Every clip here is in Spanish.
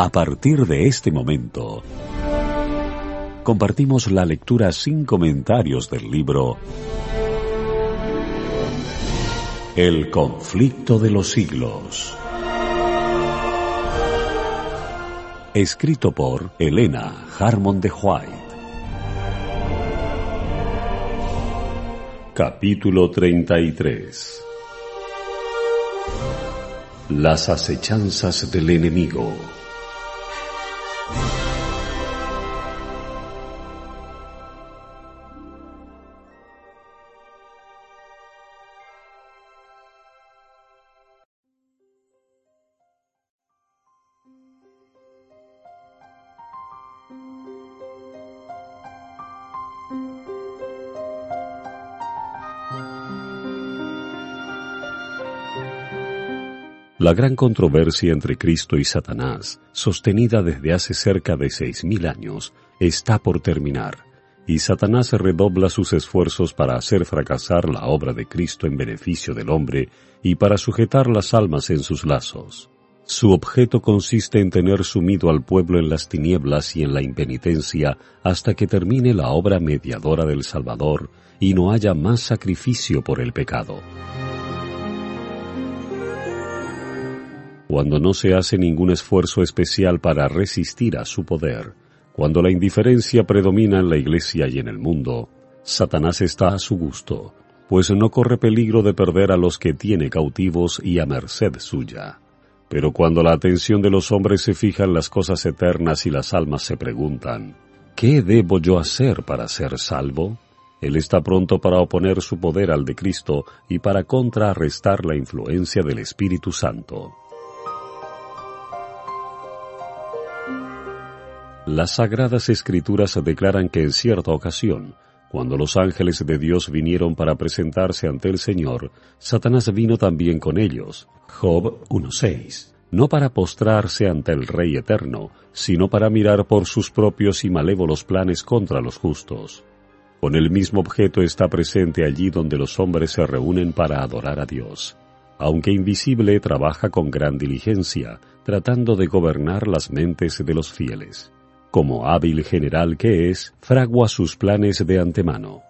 A partir de este momento, compartimos la lectura sin comentarios del libro El conflicto de los siglos. Escrito por Elena Harmon de White. Capítulo 33 Las acechanzas del enemigo. La gran controversia entre Cristo y Satanás, sostenida desde hace cerca de seis mil años, está por terminar, y Satanás redobla sus esfuerzos para hacer fracasar la obra de Cristo en beneficio del hombre y para sujetar las almas en sus lazos. Su objeto consiste en tener sumido al pueblo en las tinieblas y en la impenitencia hasta que termine la obra mediadora del Salvador y no haya más sacrificio por el pecado. Cuando no se hace ningún esfuerzo especial para resistir a su poder, cuando la indiferencia predomina en la Iglesia y en el mundo, Satanás está a su gusto, pues no corre peligro de perder a los que tiene cautivos y a merced suya. Pero cuando la atención de los hombres se fija en las cosas eternas y las almas se preguntan, ¿qué debo yo hacer para ser salvo? Él está pronto para oponer su poder al de Cristo y para contrarrestar la influencia del Espíritu Santo. Las sagradas escrituras declaran que en cierta ocasión, cuando los ángeles de Dios vinieron para presentarse ante el Señor, Satanás vino también con ellos. Job 1.6. No para postrarse ante el Rey eterno, sino para mirar por sus propios y malévolos planes contra los justos. Con el mismo objeto está presente allí donde los hombres se reúnen para adorar a Dios. Aunque invisible, trabaja con gran diligencia, tratando de gobernar las mentes de los fieles como hábil general que es, fragua sus planes de antemano.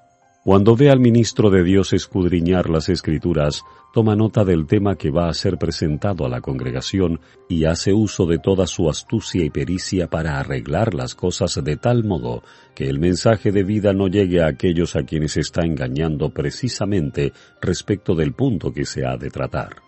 Cuando ve al ministro de Dios escudriñar las escrituras, toma nota del tema que va a ser presentado a la congregación y hace uso de toda su astucia y pericia para arreglar las cosas de tal modo que el mensaje de vida no llegue a aquellos a quienes está engañando precisamente respecto del punto que se ha de tratar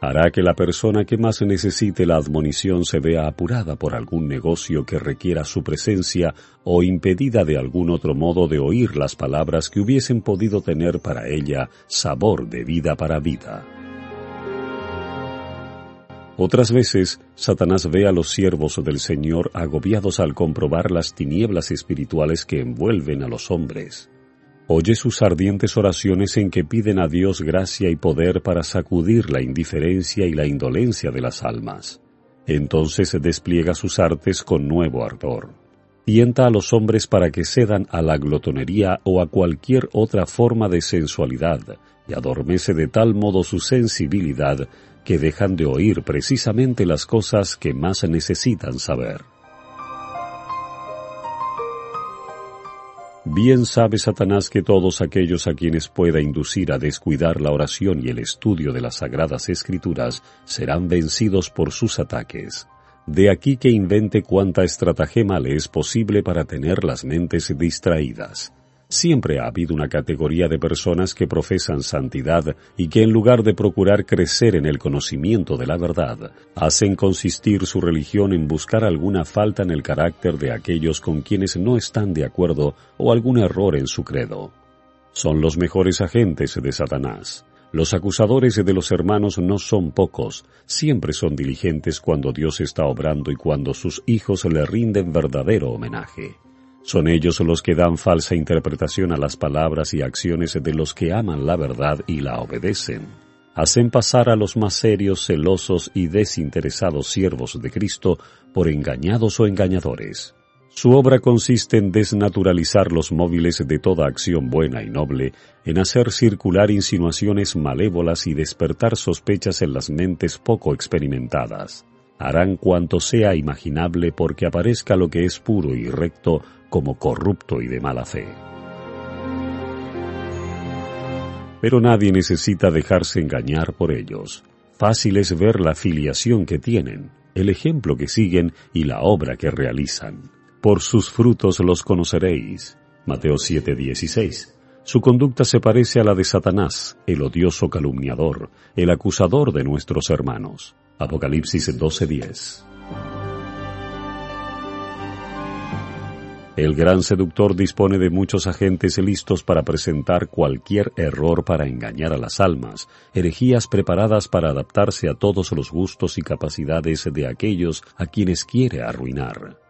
hará que la persona que más necesite la admonición se vea apurada por algún negocio que requiera su presencia o impedida de algún otro modo de oír las palabras que hubiesen podido tener para ella sabor de vida para vida. Otras veces, Satanás ve a los siervos del Señor agobiados al comprobar las tinieblas espirituales que envuelven a los hombres oye sus ardientes oraciones en que piden a Dios gracia y poder para sacudir la indiferencia y la indolencia de las almas. Entonces despliega sus artes con nuevo ardor. Tienta a los hombres para que cedan a la glotonería o a cualquier otra forma de sensualidad, y adormece de tal modo su sensibilidad que dejan de oír precisamente las cosas que más necesitan saber. Bien sabe Satanás que todos aquellos a quienes pueda inducir a descuidar la oración y el estudio de las sagradas escrituras serán vencidos por sus ataques. De aquí que invente cuanta estratagema le es posible para tener las mentes distraídas. Siempre ha habido una categoría de personas que profesan santidad y que en lugar de procurar crecer en el conocimiento de la verdad, hacen consistir su religión en buscar alguna falta en el carácter de aquellos con quienes no están de acuerdo o algún error en su credo. Son los mejores agentes de Satanás. Los acusadores de los hermanos no son pocos, siempre son diligentes cuando Dios está obrando y cuando sus hijos le rinden verdadero homenaje. Son ellos los que dan falsa interpretación a las palabras y acciones de los que aman la verdad y la obedecen. Hacen pasar a los más serios, celosos y desinteresados siervos de Cristo por engañados o engañadores. Su obra consiste en desnaturalizar los móviles de toda acción buena y noble, en hacer circular insinuaciones malévolas y despertar sospechas en las mentes poco experimentadas. harán cuanto sea imaginable porque aparezca lo que es puro y recto como corrupto y de mala fe. Pero nadie necesita dejarse engañar por ellos. Fácil es ver la filiación que tienen, el ejemplo que siguen y la obra que realizan. Por sus frutos los conoceréis. Mateo 7:16. Su conducta se parece a la de Satanás, el odioso calumniador, el acusador de nuestros hermanos. Apocalipsis 12:10. El gran seductor dispone de muchos agentes listos para presentar cualquier error para engañar a las almas, herejías preparadas para adaptarse a todos los gustos y capacidades de aquellos a quienes quiere arruinar.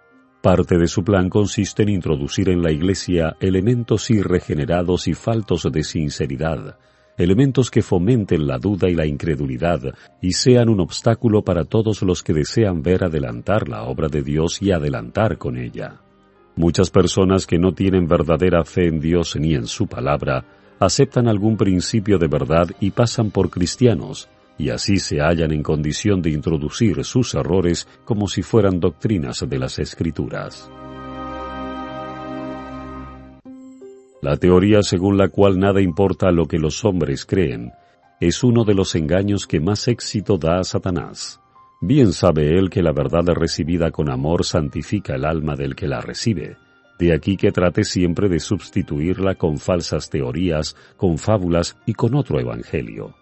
Parte de su plan consiste en introducir en la Iglesia elementos irregenerados y faltos de sinceridad, elementos que fomenten la duda y la incredulidad y sean un obstáculo para todos los que desean ver adelantar la obra de Dios y adelantar con ella. Muchas personas que no tienen verdadera fe en Dios ni en su palabra, aceptan algún principio de verdad y pasan por cristianos, y así se hallan en condición de introducir sus errores como si fueran doctrinas de las Escrituras. La teoría según la cual nada importa lo que los hombres creen es uno de los engaños que más éxito da a Satanás. Bien sabe él que la verdad recibida con amor santifica el alma del que la recibe. De aquí que trate siempre de sustituirla con falsas teorías, con fábulas y con otro evangelio.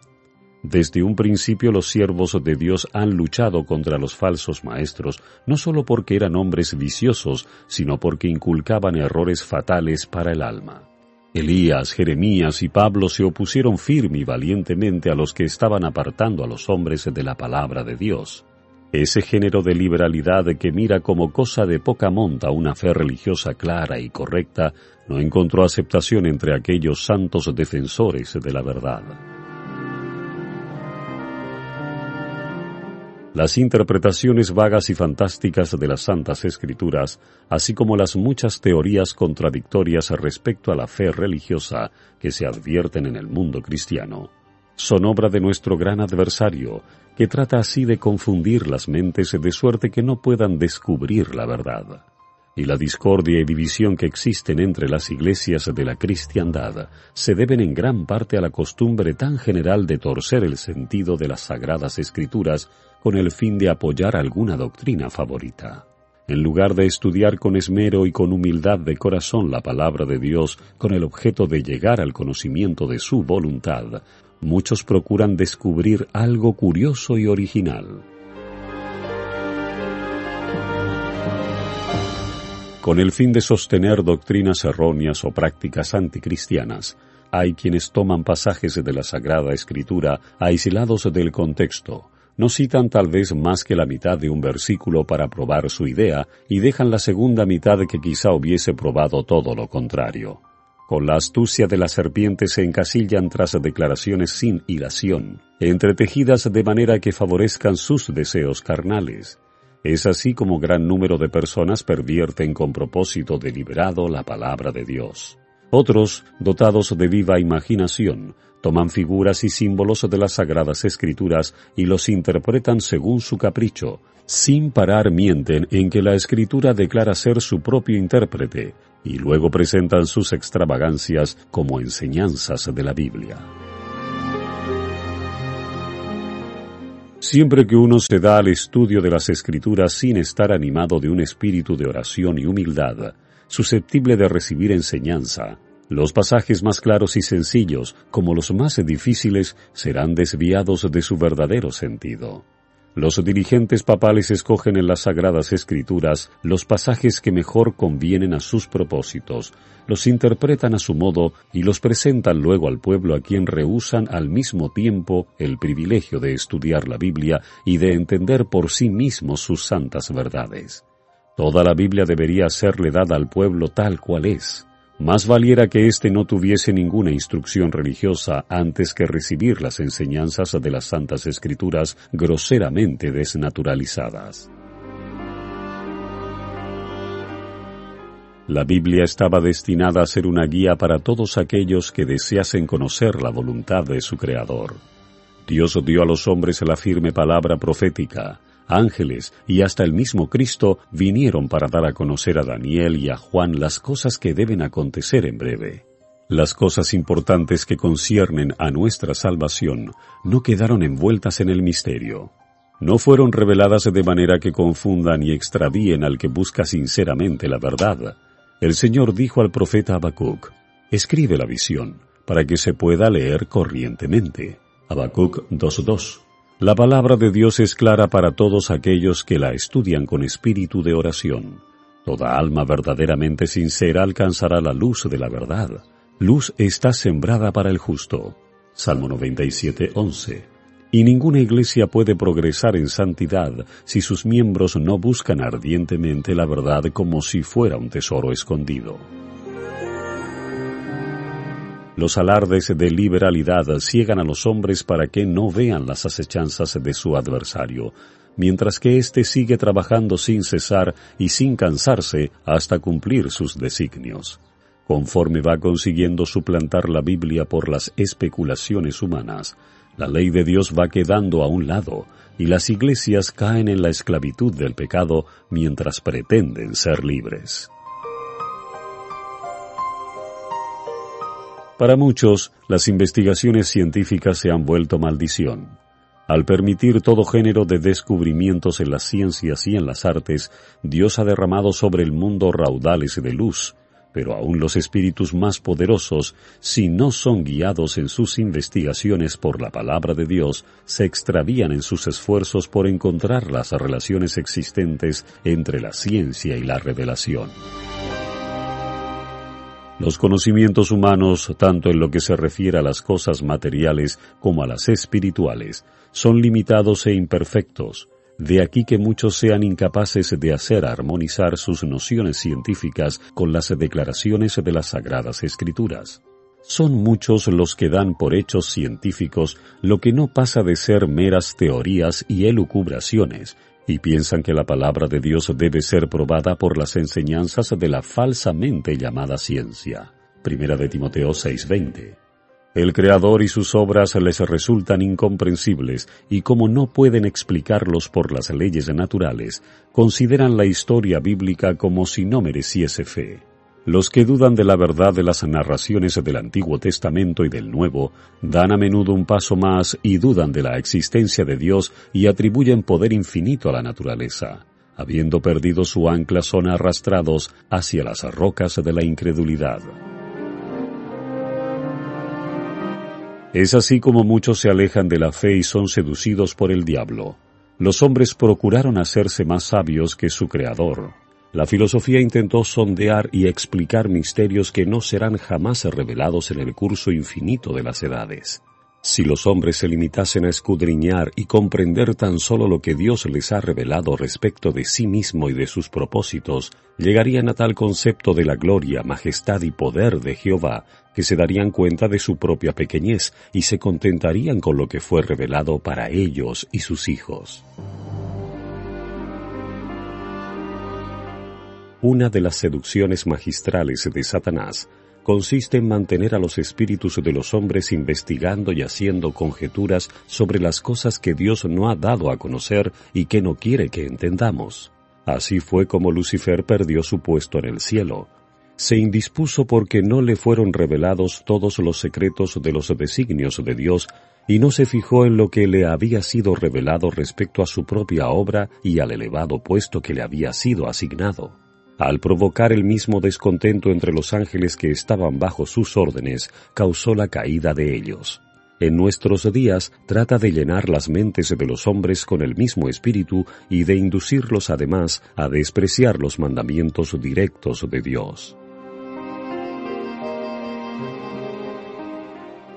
Desde un principio los siervos de Dios han luchado contra los falsos maestros, no solo porque eran hombres viciosos, sino porque inculcaban errores fatales para el alma. Elías, Jeremías y Pablo se opusieron firme y valientemente a los que estaban apartando a los hombres de la palabra de Dios. Ese género de liberalidad que mira como cosa de poca monta una fe religiosa clara y correcta no encontró aceptación entre aquellos santos defensores de la verdad. Las interpretaciones vagas y fantásticas de las Santas Escrituras, así como las muchas teorías contradictorias respecto a la fe religiosa que se advierten en el mundo cristiano, son obra de nuestro gran adversario, que trata así de confundir las mentes de suerte que no puedan descubrir la verdad. Y la discordia y división que existen entre las iglesias de la cristiandad se deben en gran parte a la costumbre tan general de torcer el sentido de las sagradas escrituras con el fin de apoyar alguna doctrina favorita. En lugar de estudiar con esmero y con humildad de corazón la palabra de Dios con el objeto de llegar al conocimiento de su voluntad, muchos procuran descubrir algo curioso y original. Con el fin de sostener doctrinas erróneas o prácticas anticristianas, hay quienes toman pasajes de la Sagrada Escritura aislados del contexto, no citan tal vez más que la mitad de un versículo para probar su idea y dejan la segunda mitad que quizá hubiese probado todo lo contrario. Con la astucia de la serpiente se encasillan tras declaraciones sin hilación, entretejidas de manera que favorezcan sus deseos carnales, es así como gran número de personas pervierten con propósito deliberado la palabra de Dios. Otros, dotados de viva imaginación, toman figuras y símbolos de las sagradas escrituras y los interpretan según su capricho. Sin parar mienten en que la escritura declara ser su propio intérprete y luego presentan sus extravagancias como enseñanzas de la Biblia. Siempre que uno se da al estudio de las escrituras sin estar animado de un espíritu de oración y humildad, susceptible de recibir enseñanza, los pasajes más claros y sencillos, como los más difíciles, serán desviados de su verdadero sentido. Los dirigentes papales escogen en las sagradas escrituras los pasajes que mejor convienen a sus propósitos, los interpretan a su modo y los presentan luego al pueblo a quien rehusan al mismo tiempo el privilegio de estudiar la Biblia y de entender por sí mismos sus santas verdades. Toda la Biblia debería serle dada al pueblo tal cual es, más valiera que éste no tuviese ninguna instrucción religiosa antes que recibir las enseñanzas de las Santas Escrituras groseramente desnaturalizadas. La Biblia estaba destinada a ser una guía para todos aquellos que deseasen conocer la voluntad de su Creador. Dios dio a los hombres la firme palabra profética, ángeles y hasta el mismo Cristo vinieron para dar a conocer a Daniel y a Juan las cosas que deben acontecer en breve. Las cosas importantes que conciernen a nuestra salvación no quedaron envueltas en el misterio. No fueron reveladas de manera que confundan y extravíen al que busca sinceramente la verdad. El Señor dijo al profeta Habacuc, escribe la visión, para que se pueda leer corrientemente. Habacuc 2.2 La palabra de Dios es clara para todos aquellos que la estudian con espíritu de oración. Toda alma verdaderamente sincera alcanzará la luz de la verdad Luz está sembrada para el justo. Salmo 97, 11. Y ninguna iglesia puede progresar en santidad si sus miembros no buscan ardientemente la verdad como si fuera un tesoro escondido. Los alardes de liberalidad ciegan a los hombres para que no vean las acechanzas de su adversario, mientras que éste sigue trabajando sin cesar y sin cansarse hasta cumplir sus designios. Conforme va consiguiendo suplantar la Biblia por las especulaciones humanas, la ley de Dios va quedando a un lado y las iglesias caen en la esclavitud del pecado mientras pretenden ser libres. Para muchos, las investigaciones científicas se han vuelto maldición. Al permitir todo género de descubrimientos en las ciencias y en las artes, Dios ha derramado sobre el mundo raudales de luz, pero aún los espíritus más poderosos, si no son guiados en sus investigaciones por la palabra de Dios, se extravían en sus esfuerzos por encontrar las relaciones existentes entre la ciencia y la revelación. Los conocimientos humanos, tanto en lo que se refiere a las cosas materiales como a las espirituales, son limitados e imperfectos, de aquí que muchos sean incapaces de hacer armonizar sus nociones científicas con las declaraciones de las Sagradas Escrituras. Son muchos los que dan por hechos científicos lo que no pasa de ser meras teorías y elucubraciones, y piensan que la palabra de Dios debe ser probada por las enseñanzas de la falsamente llamada ciencia. Primera de Timoteo 6:20. El Creador y sus obras les resultan incomprensibles y como no pueden explicarlos por las leyes naturales, consideran la historia bíblica como si no mereciese fe. Los que dudan de la verdad de las narraciones del Antiguo Testamento y del Nuevo dan a menudo un paso más y dudan de la existencia de Dios y atribuyen poder infinito a la naturaleza. Habiendo perdido su ancla son arrastrados hacia las rocas de la incredulidad. Es así como muchos se alejan de la fe y son seducidos por el diablo. Los hombres procuraron hacerse más sabios que su creador. La filosofía intentó sondear y explicar misterios que no serán jamás revelados en el curso infinito de las edades. Si los hombres se limitasen a escudriñar y comprender tan solo lo que Dios les ha revelado respecto de sí mismo y de sus propósitos, llegarían a tal concepto de la gloria, majestad y poder de Jehová que se darían cuenta de su propia pequeñez y se contentarían con lo que fue revelado para ellos y sus hijos. Una de las seducciones magistrales de Satanás consiste en mantener a los espíritus de los hombres investigando y haciendo conjeturas sobre las cosas que Dios no ha dado a conocer y que no quiere que entendamos. Así fue como Lucifer perdió su puesto en el cielo. Se indispuso porque no le fueron revelados todos los secretos de los designios de Dios y no se fijó en lo que le había sido revelado respecto a su propia obra y al elevado puesto que le había sido asignado al provocar el mismo descontento entre los ángeles que estaban bajo sus órdenes, causó la caída de ellos. En nuestros días trata de llenar las mentes de los hombres con el mismo espíritu y de inducirlos además a despreciar los mandamientos directos de Dios.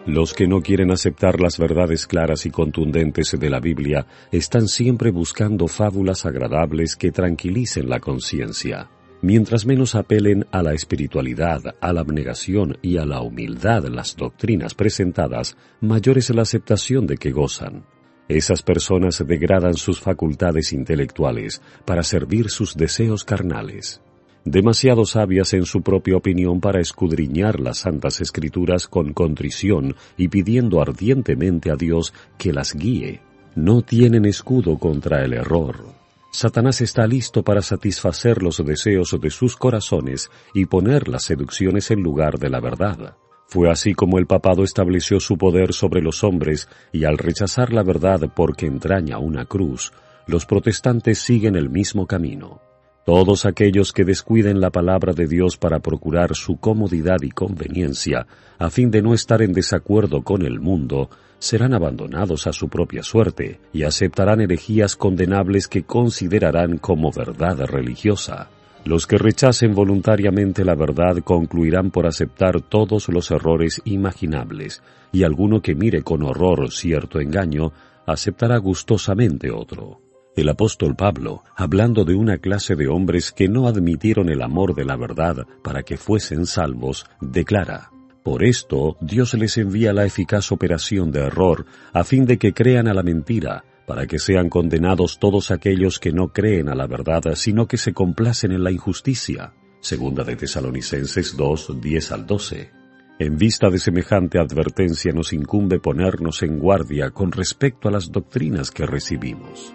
Los que no quieren aceptar las verdades claras y contundentes de la Biblia están siempre buscando fábulas agradables que tranquilicen la conciencia. Mientras menos apelen a la espiritualidad, a la abnegación y a la humildad las doctrinas presentadas, mayor es la aceptación de que gozan. Esas personas degradan sus facultades intelectuales para servir sus deseos carnales. Demasiado sabias en su propia opinión para escudriñar las santas escrituras con contrición y pidiendo ardientemente a Dios que las guíe no tienen escudo contra el error. Satanás está listo para satisfacer los deseos de sus corazones y poner las seducciones en lugar de la verdad. Fue así como el papado estableció su poder sobre los hombres y al rechazar la verdad porque entraña una cruz, los protestantes siguen el mismo camino. Todos aquellos que descuiden la palabra de Dios para procurar su comodidad y conveniencia, a fin de no estar en desacuerdo con el mundo, serán abandonados a su propia suerte y aceptarán herejías condenables que considerarán como verdad religiosa. Los que rechacen voluntariamente la verdad concluirán por aceptar todos los errores imaginables, y alguno que mire con horror cierto engaño, aceptará gustosamente otro. El apóstol Pablo, hablando de una clase de hombres que no admitieron el amor de la verdad para que fuesen salvos, declara, Por esto Dios les envía la eficaz operación de error, a fin de que crean a la mentira, para que sean condenados todos aquellos que no creen a la verdad, sino que se complacen en la injusticia. Segunda de Tesalonicenses 2, 10 al 12. En vista de semejante advertencia nos incumbe ponernos en guardia con respecto a las doctrinas que recibimos.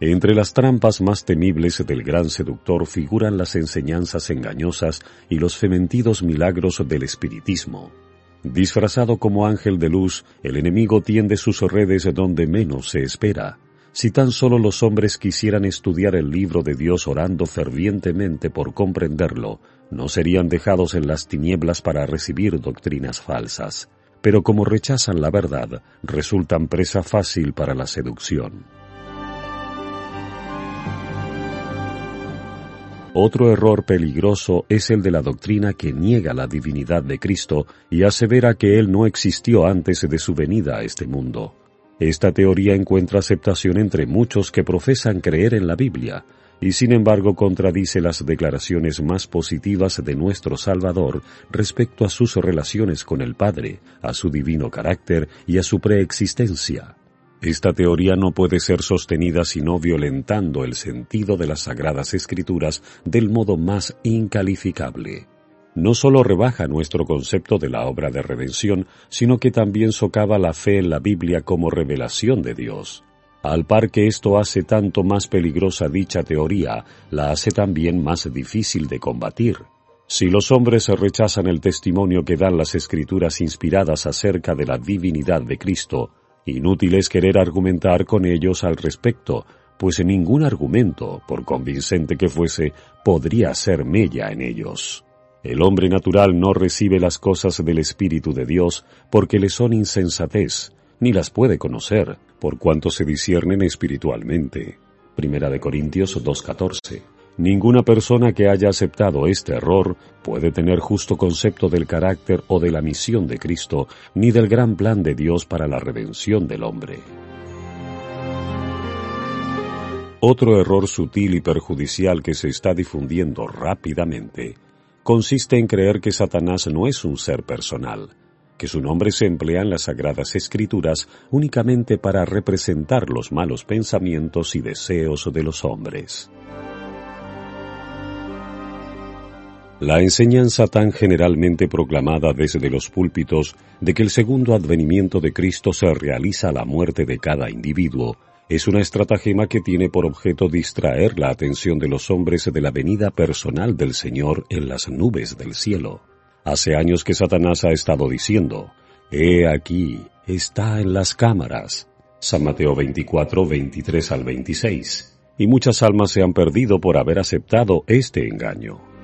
Entre las trampas más temibles del gran seductor figuran las enseñanzas engañosas y los fementidos milagros del espiritismo. Disfrazado como ángel de luz, el enemigo tiende sus redes donde menos se espera. Si tan solo los hombres quisieran estudiar el libro de Dios orando fervientemente por comprenderlo, no serían dejados en las tinieblas para recibir doctrinas falsas. Pero como rechazan la verdad, resultan presa fácil para la seducción. Otro error peligroso es el de la doctrina que niega la divinidad de Cristo y asevera que Él no existió antes de su venida a este mundo. Esta teoría encuentra aceptación entre muchos que profesan creer en la Biblia, y sin embargo contradice las declaraciones más positivas de nuestro Salvador respecto a sus relaciones con el Padre, a su divino carácter y a su preexistencia. Esta teoría no puede ser sostenida sino violentando el sentido de las sagradas escrituras del modo más incalificable. No solo rebaja nuestro concepto de la obra de redención, sino que también socava la fe en la Biblia como revelación de Dios. Al par que esto hace tanto más peligrosa dicha teoría, la hace también más difícil de combatir. Si los hombres rechazan el testimonio que dan las escrituras inspiradas acerca de la divinidad de Cristo, Inútil es querer argumentar con ellos al respecto, pues ningún argumento, por convincente que fuese, podría ser mella en ellos. El hombre natural no recibe las cosas del Espíritu de Dios porque le son insensatez, ni las puede conocer, por cuanto se disciernen espiritualmente. Primera de Corintios 2.14 Ninguna persona que haya aceptado este error puede tener justo concepto del carácter o de la misión de Cristo, ni del gran plan de Dios para la redención del hombre. Otro error sutil y perjudicial que se está difundiendo rápidamente consiste en creer que Satanás no es un ser personal, que su nombre se emplea en las sagradas escrituras únicamente para representar los malos pensamientos y deseos de los hombres. La enseñanza tan generalmente proclamada desde los púlpitos de que el segundo advenimiento de Cristo se realiza a la muerte de cada individuo es una estratagema que tiene por objeto distraer la atención de los hombres de la venida personal del Señor en las nubes del cielo. Hace años que Satanás ha estado diciendo, He aquí, está en las cámaras. San Mateo 24, 23 al 26. Y muchas almas se han perdido por haber aceptado este engaño.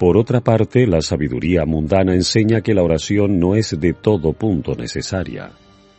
Por otra parte, la sabiduría mundana enseña que la oración no es de todo punto necesaria.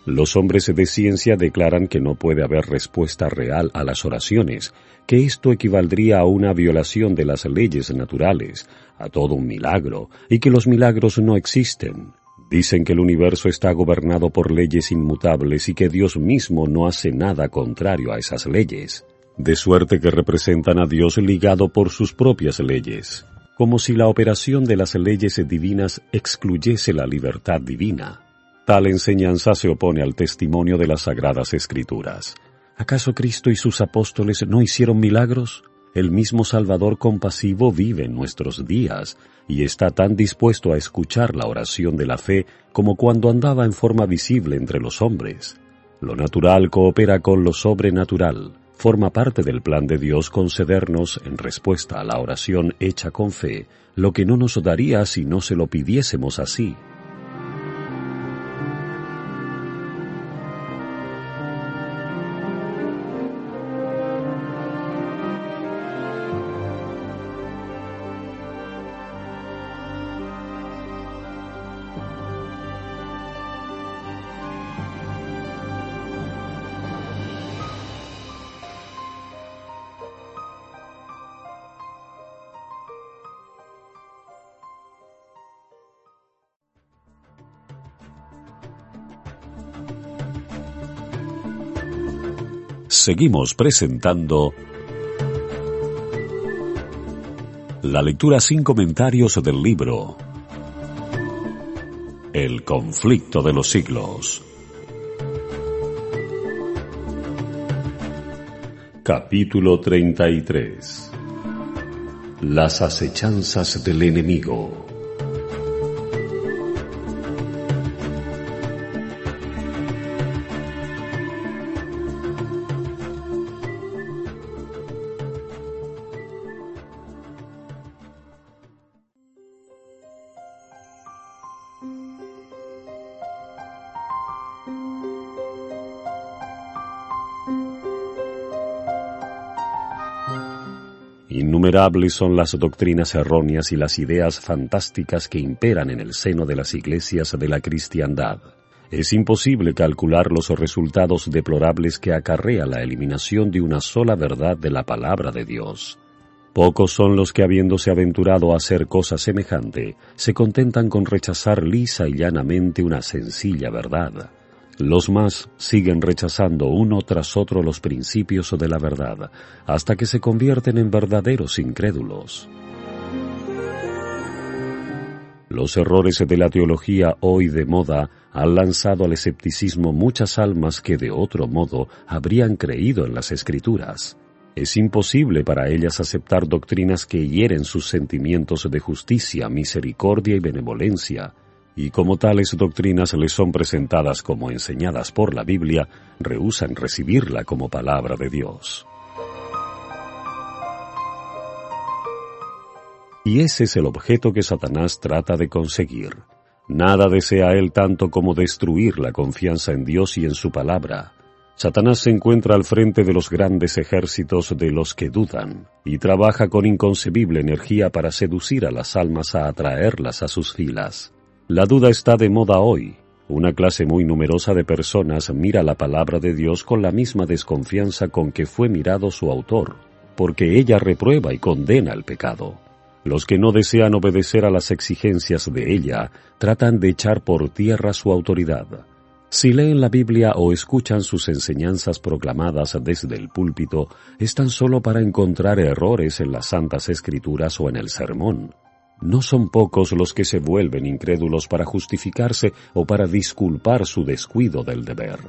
Los hombres de ciencia declaran que no puede haber respuesta real a las oraciones, que esto equivaldría a una violación de las leyes naturales, a todo un milagro, y que los milagros no existen. Dicen que el universo está gobernado por leyes inmutables y que Dios mismo no hace nada contrario a esas leyes, de suerte que representan a Dios ligado por sus propias leyes como si la operación de las leyes divinas excluyese la libertad divina. Tal enseñanza se opone al testimonio de las sagradas escrituras. ¿Acaso Cristo y sus apóstoles no hicieron milagros? el mismo Salvador compasivo vive en nuestros días y está tan dispuesto a escuchar la oración de la fe como cuando andaba en forma visible entre los hombres. Lo natural coopera con lo sobrenatural. Forma parte del plan de Dios concedernos, en respuesta a la oración hecha con fe, lo que no nos daría si no se lo pidiésemos así. Seguimos presentando la lectura sin comentarios del libro El conflicto de los siglos. Capítulo 33 Las acechanzas del enemigo. Innumerables son las doctrinas erróneas y las ideas fantásticas que imperan en el seno de las iglesias de la cristiandad. Es imposible calcular los resultados deplorables que acarrea la eliminación de una sola verdad de la palabra de Dios. Pocos son los que habiéndose aventurado a hacer cosa semejante, se contentan con rechazar lisa y llanamente una sencilla verdad. Los más siguen rechazando uno tras otro los principios de la verdad, hasta que se convierten en verdaderos incrédulos. Los errores de la teología hoy de moda han lanzado al escepticismo muchas almas que de otro modo habrían creído en las escrituras. Es imposible para ellas aceptar doctrinas que hieren sus sentimientos de justicia, misericordia y benevolencia, y como tales doctrinas les son presentadas como enseñadas por la Biblia, rehusan recibirla como palabra de Dios. Y ese es el objeto que Satanás trata de conseguir. Nada desea él tanto como destruir la confianza en Dios y en su palabra. Satanás se encuentra al frente de los grandes ejércitos de los que dudan y trabaja con inconcebible energía para seducir a las almas a atraerlas a sus filas. La duda está de moda hoy. Una clase muy numerosa de personas mira la palabra de Dios con la misma desconfianza con que fue mirado su autor, porque ella reprueba y condena el pecado. Los que no desean obedecer a las exigencias de ella tratan de echar por tierra su autoridad. Si leen la Biblia o escuchan sus enseñanzas proclamadas desde el púlpito, es tan solo para encontrar errores en las santas escrituras o en el sermón. No son pocos los que se vuelven incrédulos para justificarse o para disculpar su descuido del deber.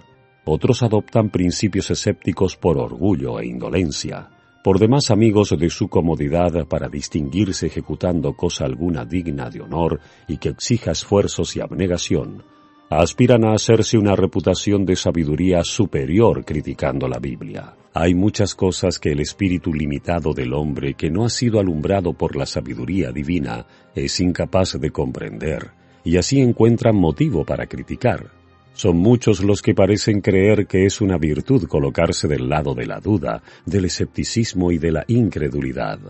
Otros adoptan principios escépticos por orgullo e indolencia, por demás amigos de su comodidad para distinguirse ejecutando cosa alguna digna de honor y que exija esfuerzos y abnegación, aspiran a hacerse una reputación de sabiduría superior criticando la Biblia. Hay muchas cosas que el espíritu limitado del hombre que no ha sido alumbrado por la sabiduría divina es incapaz de comprender, y así encuentran motivo para criticar. Son muchos los que parecen creer que es una virtud colocarse del lado de la duda, del escepticismo y de la incredulidad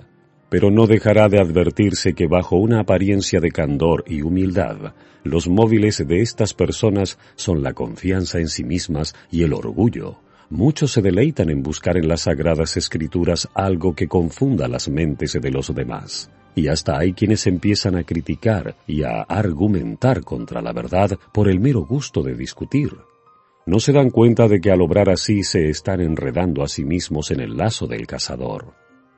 pero no dejará de advertirse que bajo una apariencia de candor y humildad, los móviles de estas personas son la confianza en sí mismas y el orgullo. Muchos se deleitan en buscar en las sagradas escrituras algo que confunda las mentes de los demás. Y hasta hay quienes empiezan a criticar y a argumentar contra la verdad por el mero gusto de discutir. No se dan cuenta de que al obrar así se están enredando a sí mismos en el lazo del cazador.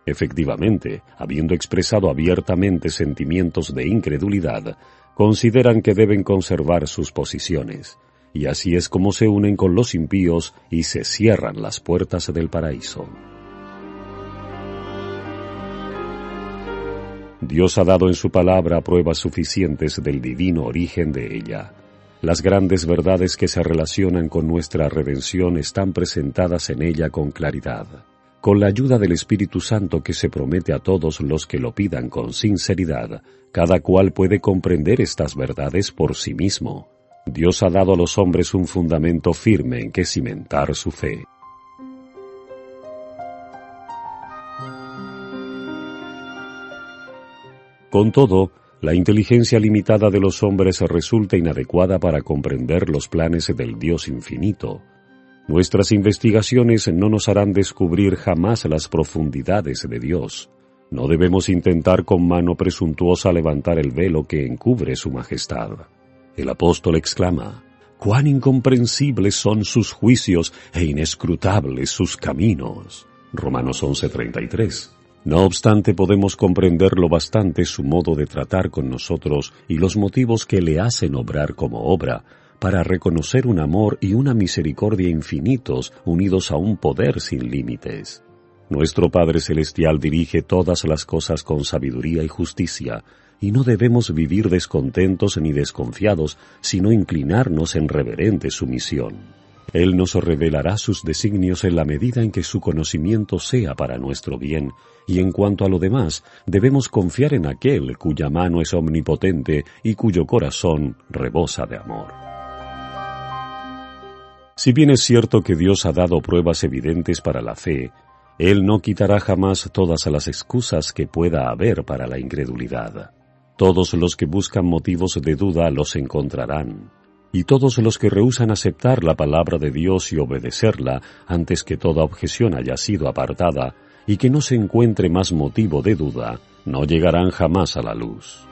Efectivamente, habiendo expresado abiertamente sentimientos de incredulidad, consideran que deben conservar sus posiciones, y así es como se unen con los impíos y se cierran las puertas del paraíso. Dios ha dado en su palabra pruebas suficientes del divino origen de ella. Las grandes verdades que se relacionan con nuestra redención están presentadas en ella con claridad. Con la ayuda del Espíritu Santo que se promete a todos los que lo pidan con sinceridad, cada cual puede comprender estas verdades por sí mismo. Dios ha dado a los hombres un fundamento firme en que cimentar su fe. Con todo, la inteligencia limitada de los hombres resulta inadecuada para comprender los planes del Dios infinito. Nuestras investigaciones no nos harán descubrir jamás las profundidades de Dios. No debemos intentar con mano presuntuosa levantar el velo que encubre su majestad. El apóstol exclama, cuán incomprensibles son sus juicios e inescrutables sus caminos. Romanos 11:33. No obstante, podemos comprender lo bastante su modo de tratar con nosotros y los motivos que le hacen obrar como obra, para reconocer un amor y una misericordia infinitos unidos a un poder sin límites. Nuestro Padre Celestial dirige todas las cosas con sabiduría y justicia, y no debemos vivir descontentos ni desconfiados, sino inclinarnos en reverente sumisión. Él nos revelará sus designios en la medida en que su conocimiento sea para nuestro bien, y en cuanto a lo demás, debemos confiar en aquel cuya mano es omnipotente y cuyo corazón rebosa de amor. Si bien es cierto que Dios ha dado pruebas evidentes para la fe, Él no quitará jamás todas las excusas que pueda haber para la incredulidad. Todos los que buscan motivos de duda los encontrarán y todos los que rehusan aceptar la palabra de Dios y obedecerla antes que toda objeción haya sido apartada y que no se encuentre más motivo de duda, no llegarán jamás a la luz.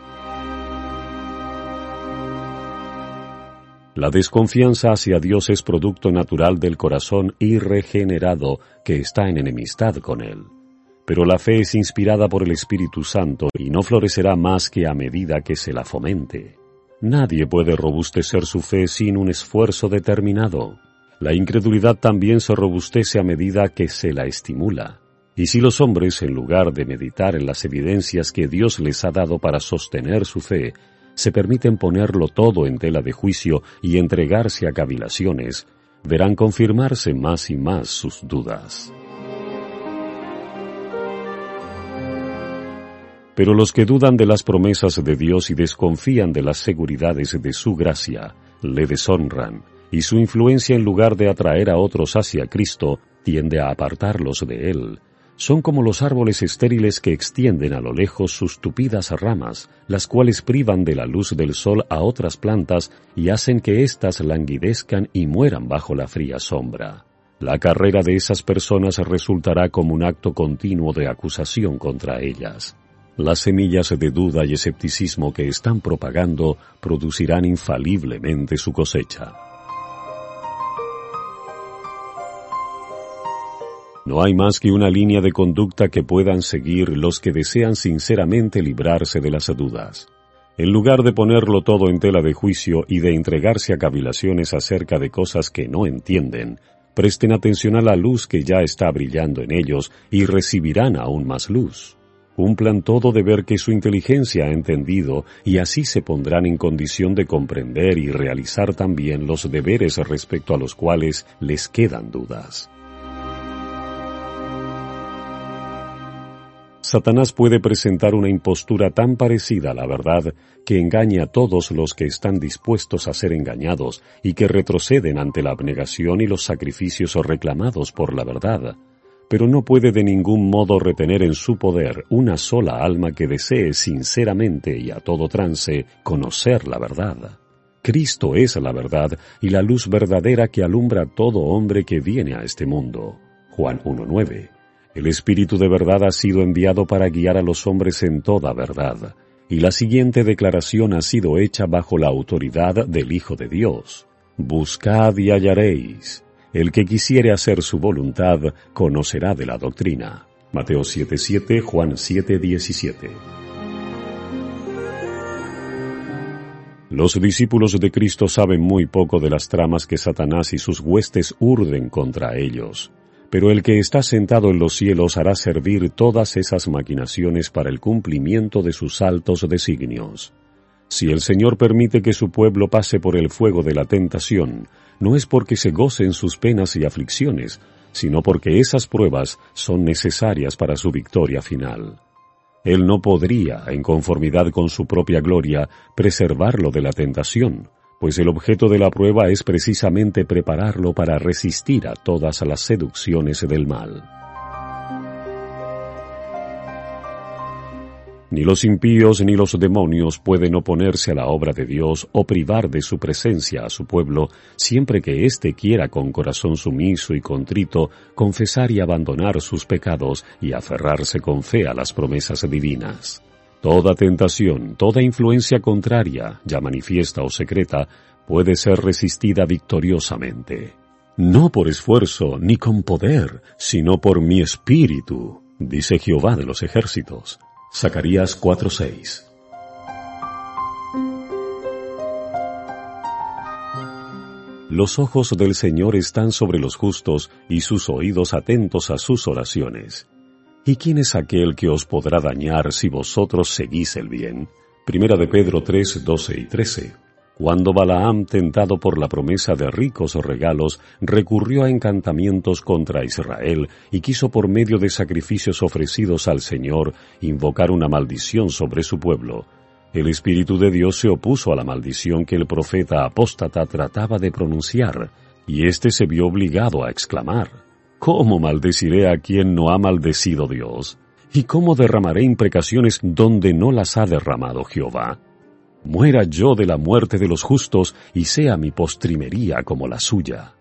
La desconfianza hacia Dios es producto natural del corazón irregenerado que está en enemistad con Él. Pero la fe es inspirada por el Espíritu Santo y no florecerá más que a medida que se la fomente. Nadie puede robustecer su fe sin un esfuerzo determinado. La incredulidad también se robustece a medida que se la estimula. Y si los hombres, en lugar de meditar en las evidencias que Dios les ha dado para sostener su fe, se permiten ponerlo todo en tela de juicio y entregarse a cavilaciones, verán confirmarse más y más sus dudas. Pero los que dudan de las promesas de Dios y desconfían de las seguridades de su gracia, le deshonran, y su influencia en lugar de atraer a otros hacia Cristo, tiende a apartarlos de Él. Son como los árboles estériles que extienden a lo lejos sus tupidas ramas, las cuales privan de la luz del sol a otras plantas y hacen que éstas languidezcan y mueran bajo la fría sombra. La carrera de esas personas resultará como un acto continuo de acusación contra ellas. Las semillas de duda y escepticismo que están propagando producirán infaliblemente su cosecha. No hay más que una línea de conducta que puedan seguir los que desean sinceramente librarse de las dudas. En lugar de ponerlo todo en tela de juicio y de entregarse a cavilaciones acerca de cosas que no entienden, presten atención a la luz que ya está brillando en ellos y recibirán aún más luz. Cumplan todo de ver que su inteligencia ha entendido y así se pondrán en condición de comprender y realizar también los deberes respecto a los cuales les quedan dudas. Satanás puede presentar una impostura tan parecida a la verdad que engaña a todos los que están dispuestos a ser engañados y que retroceden ante la abnegación y los sacrificios reclamados por la verdad pero no puede de ningún modo retener en su poder una sola alma que desee sinceramente y a todo trance conocer la verdad. Cristo es la verdad y la luz verdadera que alumbra a todo hombre que viene a este mundo. Juan 1.9. El Espíritu de verdad ha sido enviado para guiar a los hombres en toda verdad, y la siguiente declaración ha sido hecha bajo la autoridad del Hijo de Dios. Buscad y hallaréis el que quisiere hacer su voluntad conocerá de la doctrina. Mateo 7:7, Juan 7:17. Los discípulos de Cristo saben muy poco de las tramas que Satanás y sus huestes urden contra ellos, Pero el que está sentado en los cielos hará servir todas esas maquinaciones para el cumplimiento de sus altos designios. Si el Señor permite que su pueblo pase por el fuego de la tentación, no es porque se gocen sus penas y aflicciones, sino porque esas pruebas son necesarias para su victoria final. Él no podría, en conformidad con su propia gloria, preservarlo de la tentación, pues el objeto de la prueba es precisamente prepararlo para resistir a todas las seducciones del mal. Ni los impíos ni los demonios pueden oponerse a la obra de Dios o privar de su presencia a su pueblo, siempre que éste quiera con corazón sumiso y contrito confesar y abandonar sus pecados y aferrarse con fe a las promesas divinas. Toda tentación, toda influencia contraria, ya manifiesta o secreta, puede ser resistida victoriosamente. No por esfuerzo ni con poder, sino por mi espíritu, dice Jehová de los ejércitos. Zacarías 4:6 Los ojos del Señor están sobre los justos y sus oídos atentos a sus oraciones. ¿Y quién es aquel que os podrá dañar si vosotros seguís el bien? Primera de Pedro 3, 12 y 13. Cuando Balaam, tentado por la promesa de ricos regalos, recurrió a encantamientos contra Israel y quiso por medio de sacrificios ofrecidos al Señor invocar una maldición sobre su pueblo, el Espíritu de Dios se opuso a la maldición que el profeta apóstata trataba de pronunciar, y éste se vio obligado a exclamar, ¿Cómo maldeciré a quien no ha maldecido Dios? ¿Y cómo derramaré imprecaciones donde no las ha derramado Jehová? Muera yo de la muerte de los justos y sea mi postrimería como la suya.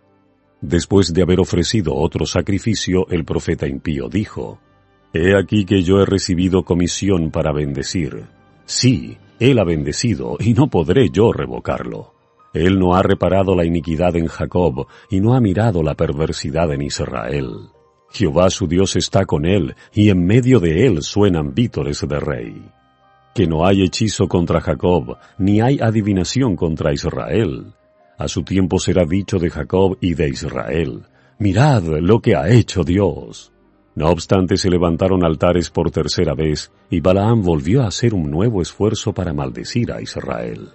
Después de haber ofrecido otro sacrificio, el profeta impío dijo, He aquí que yo he recibido comisión para bendecir. Sí, él ha bendecido y no podré yo revocarlo. Él no ha reparado la iniquidad en Jacob y no ha mirado la perversidad en Israel. Jehová su Dios está con él y en medio de él suenan vítores de rey. Que no hay hechizo contra Jacob, ni hay adivinación contra Israel. A su tiempo será dicho de Jacob y de Israel, mirad lo que ha hecho Dios. No obstante se levantaron altares por tercera vez, y Balaam volvió a hacer un nuevo esfuerzo para maldecir a Israel.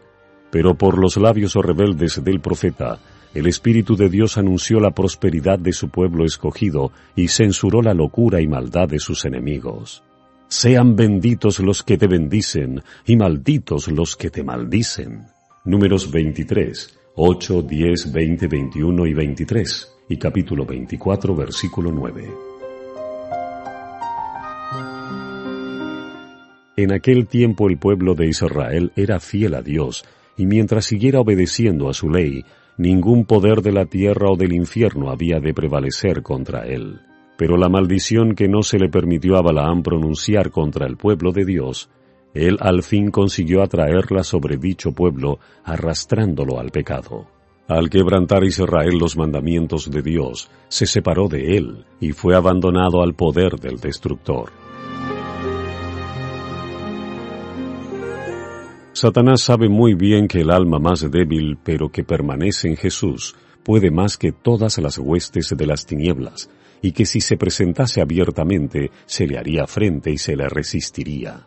Pero por los labios rebeldes del profeta, el Espíritu de Dios anunció la prosperidad de su pueblo escogido y censuró la locura y maldad de sus enemigos. Sean benditos los que te bendicen y malditos los que te maldicen. Números 23, 8, 10, 20, 21 y 23 y capítulo 24 versículo 9. En aquel tiempo el pueblo de Israel era fiel a Dios y mientras siguiera obedeciendo a su ley, ningún poder de la tierra o del infierno había de prevalecer contra él. Pero la maldición que no se le permitió a Balaam pronunciar contra el pueblo de Dios, él al fin consiguió atraerla sobre dicho pueblo, arrastrándolo al pecado. Al quebrantar Israel los mandamientos de Dios, se separó de él y fue abandonado al poder del destructor. Satanás sabe muy bien que el alma más débil, pero que permanece en Jesús, puede más que todas las huestes de las tinieblas, y que si se presentase abiertamente se le haría frente y se le resistiría.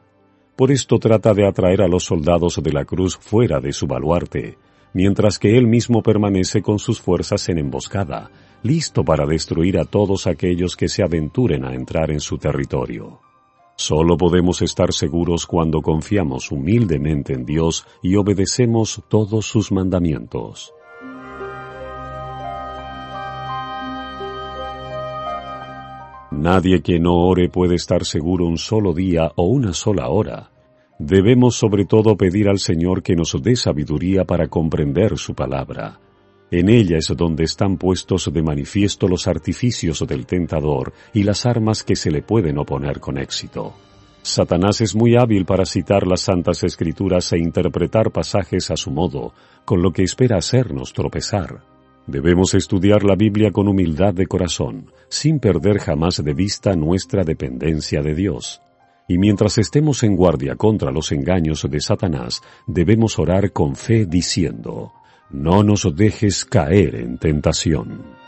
Por esto trata de atraer a los soldados de la cruz fuera de su baluarte, mientras que él mismo permanece con sus fuerzas en emboscada, listo para destruir a todos aquellos que se aventuren a entrar en su territorio. Solo podemos estar seguros cuando confiamos humildemente en Dios y obedecemos todos sus mandamientos. Nadie que no ore puede estar seguro un solo día o una sola hora. Debemos sobre todo pedir al Señor que nos dé sabiduría para comprender su palabra en ella es donde están puestos de manifiesto los artificios del tentador y las armas que se le pueden oponer con éxito. Satanás es muy hábil para citar las santas escrituras e interpretar pasajes a su modo, con lo que espera hacernos tropezar. Debemos estudiar la Biblia con humildad de corazón, sin perder jamás de vista nuestra dependencia de Dios. Y mientras estemos en guardia contra los engaños de Satanás, debemos orar con fe diciendo, no nos dejes caer en tentación.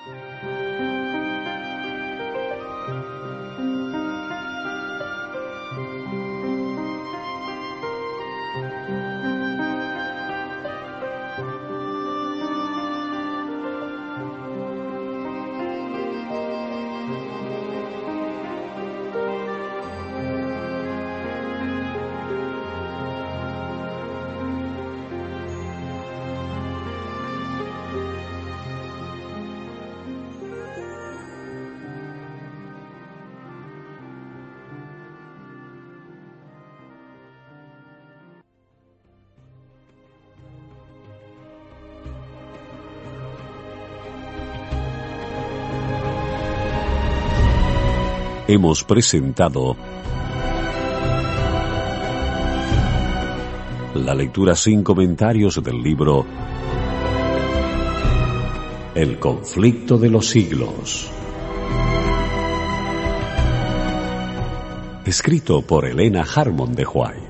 Hemos presentado la lectura sin comentarios del libro El conflicto de los siglos. Escrito por Elena Harmon de White.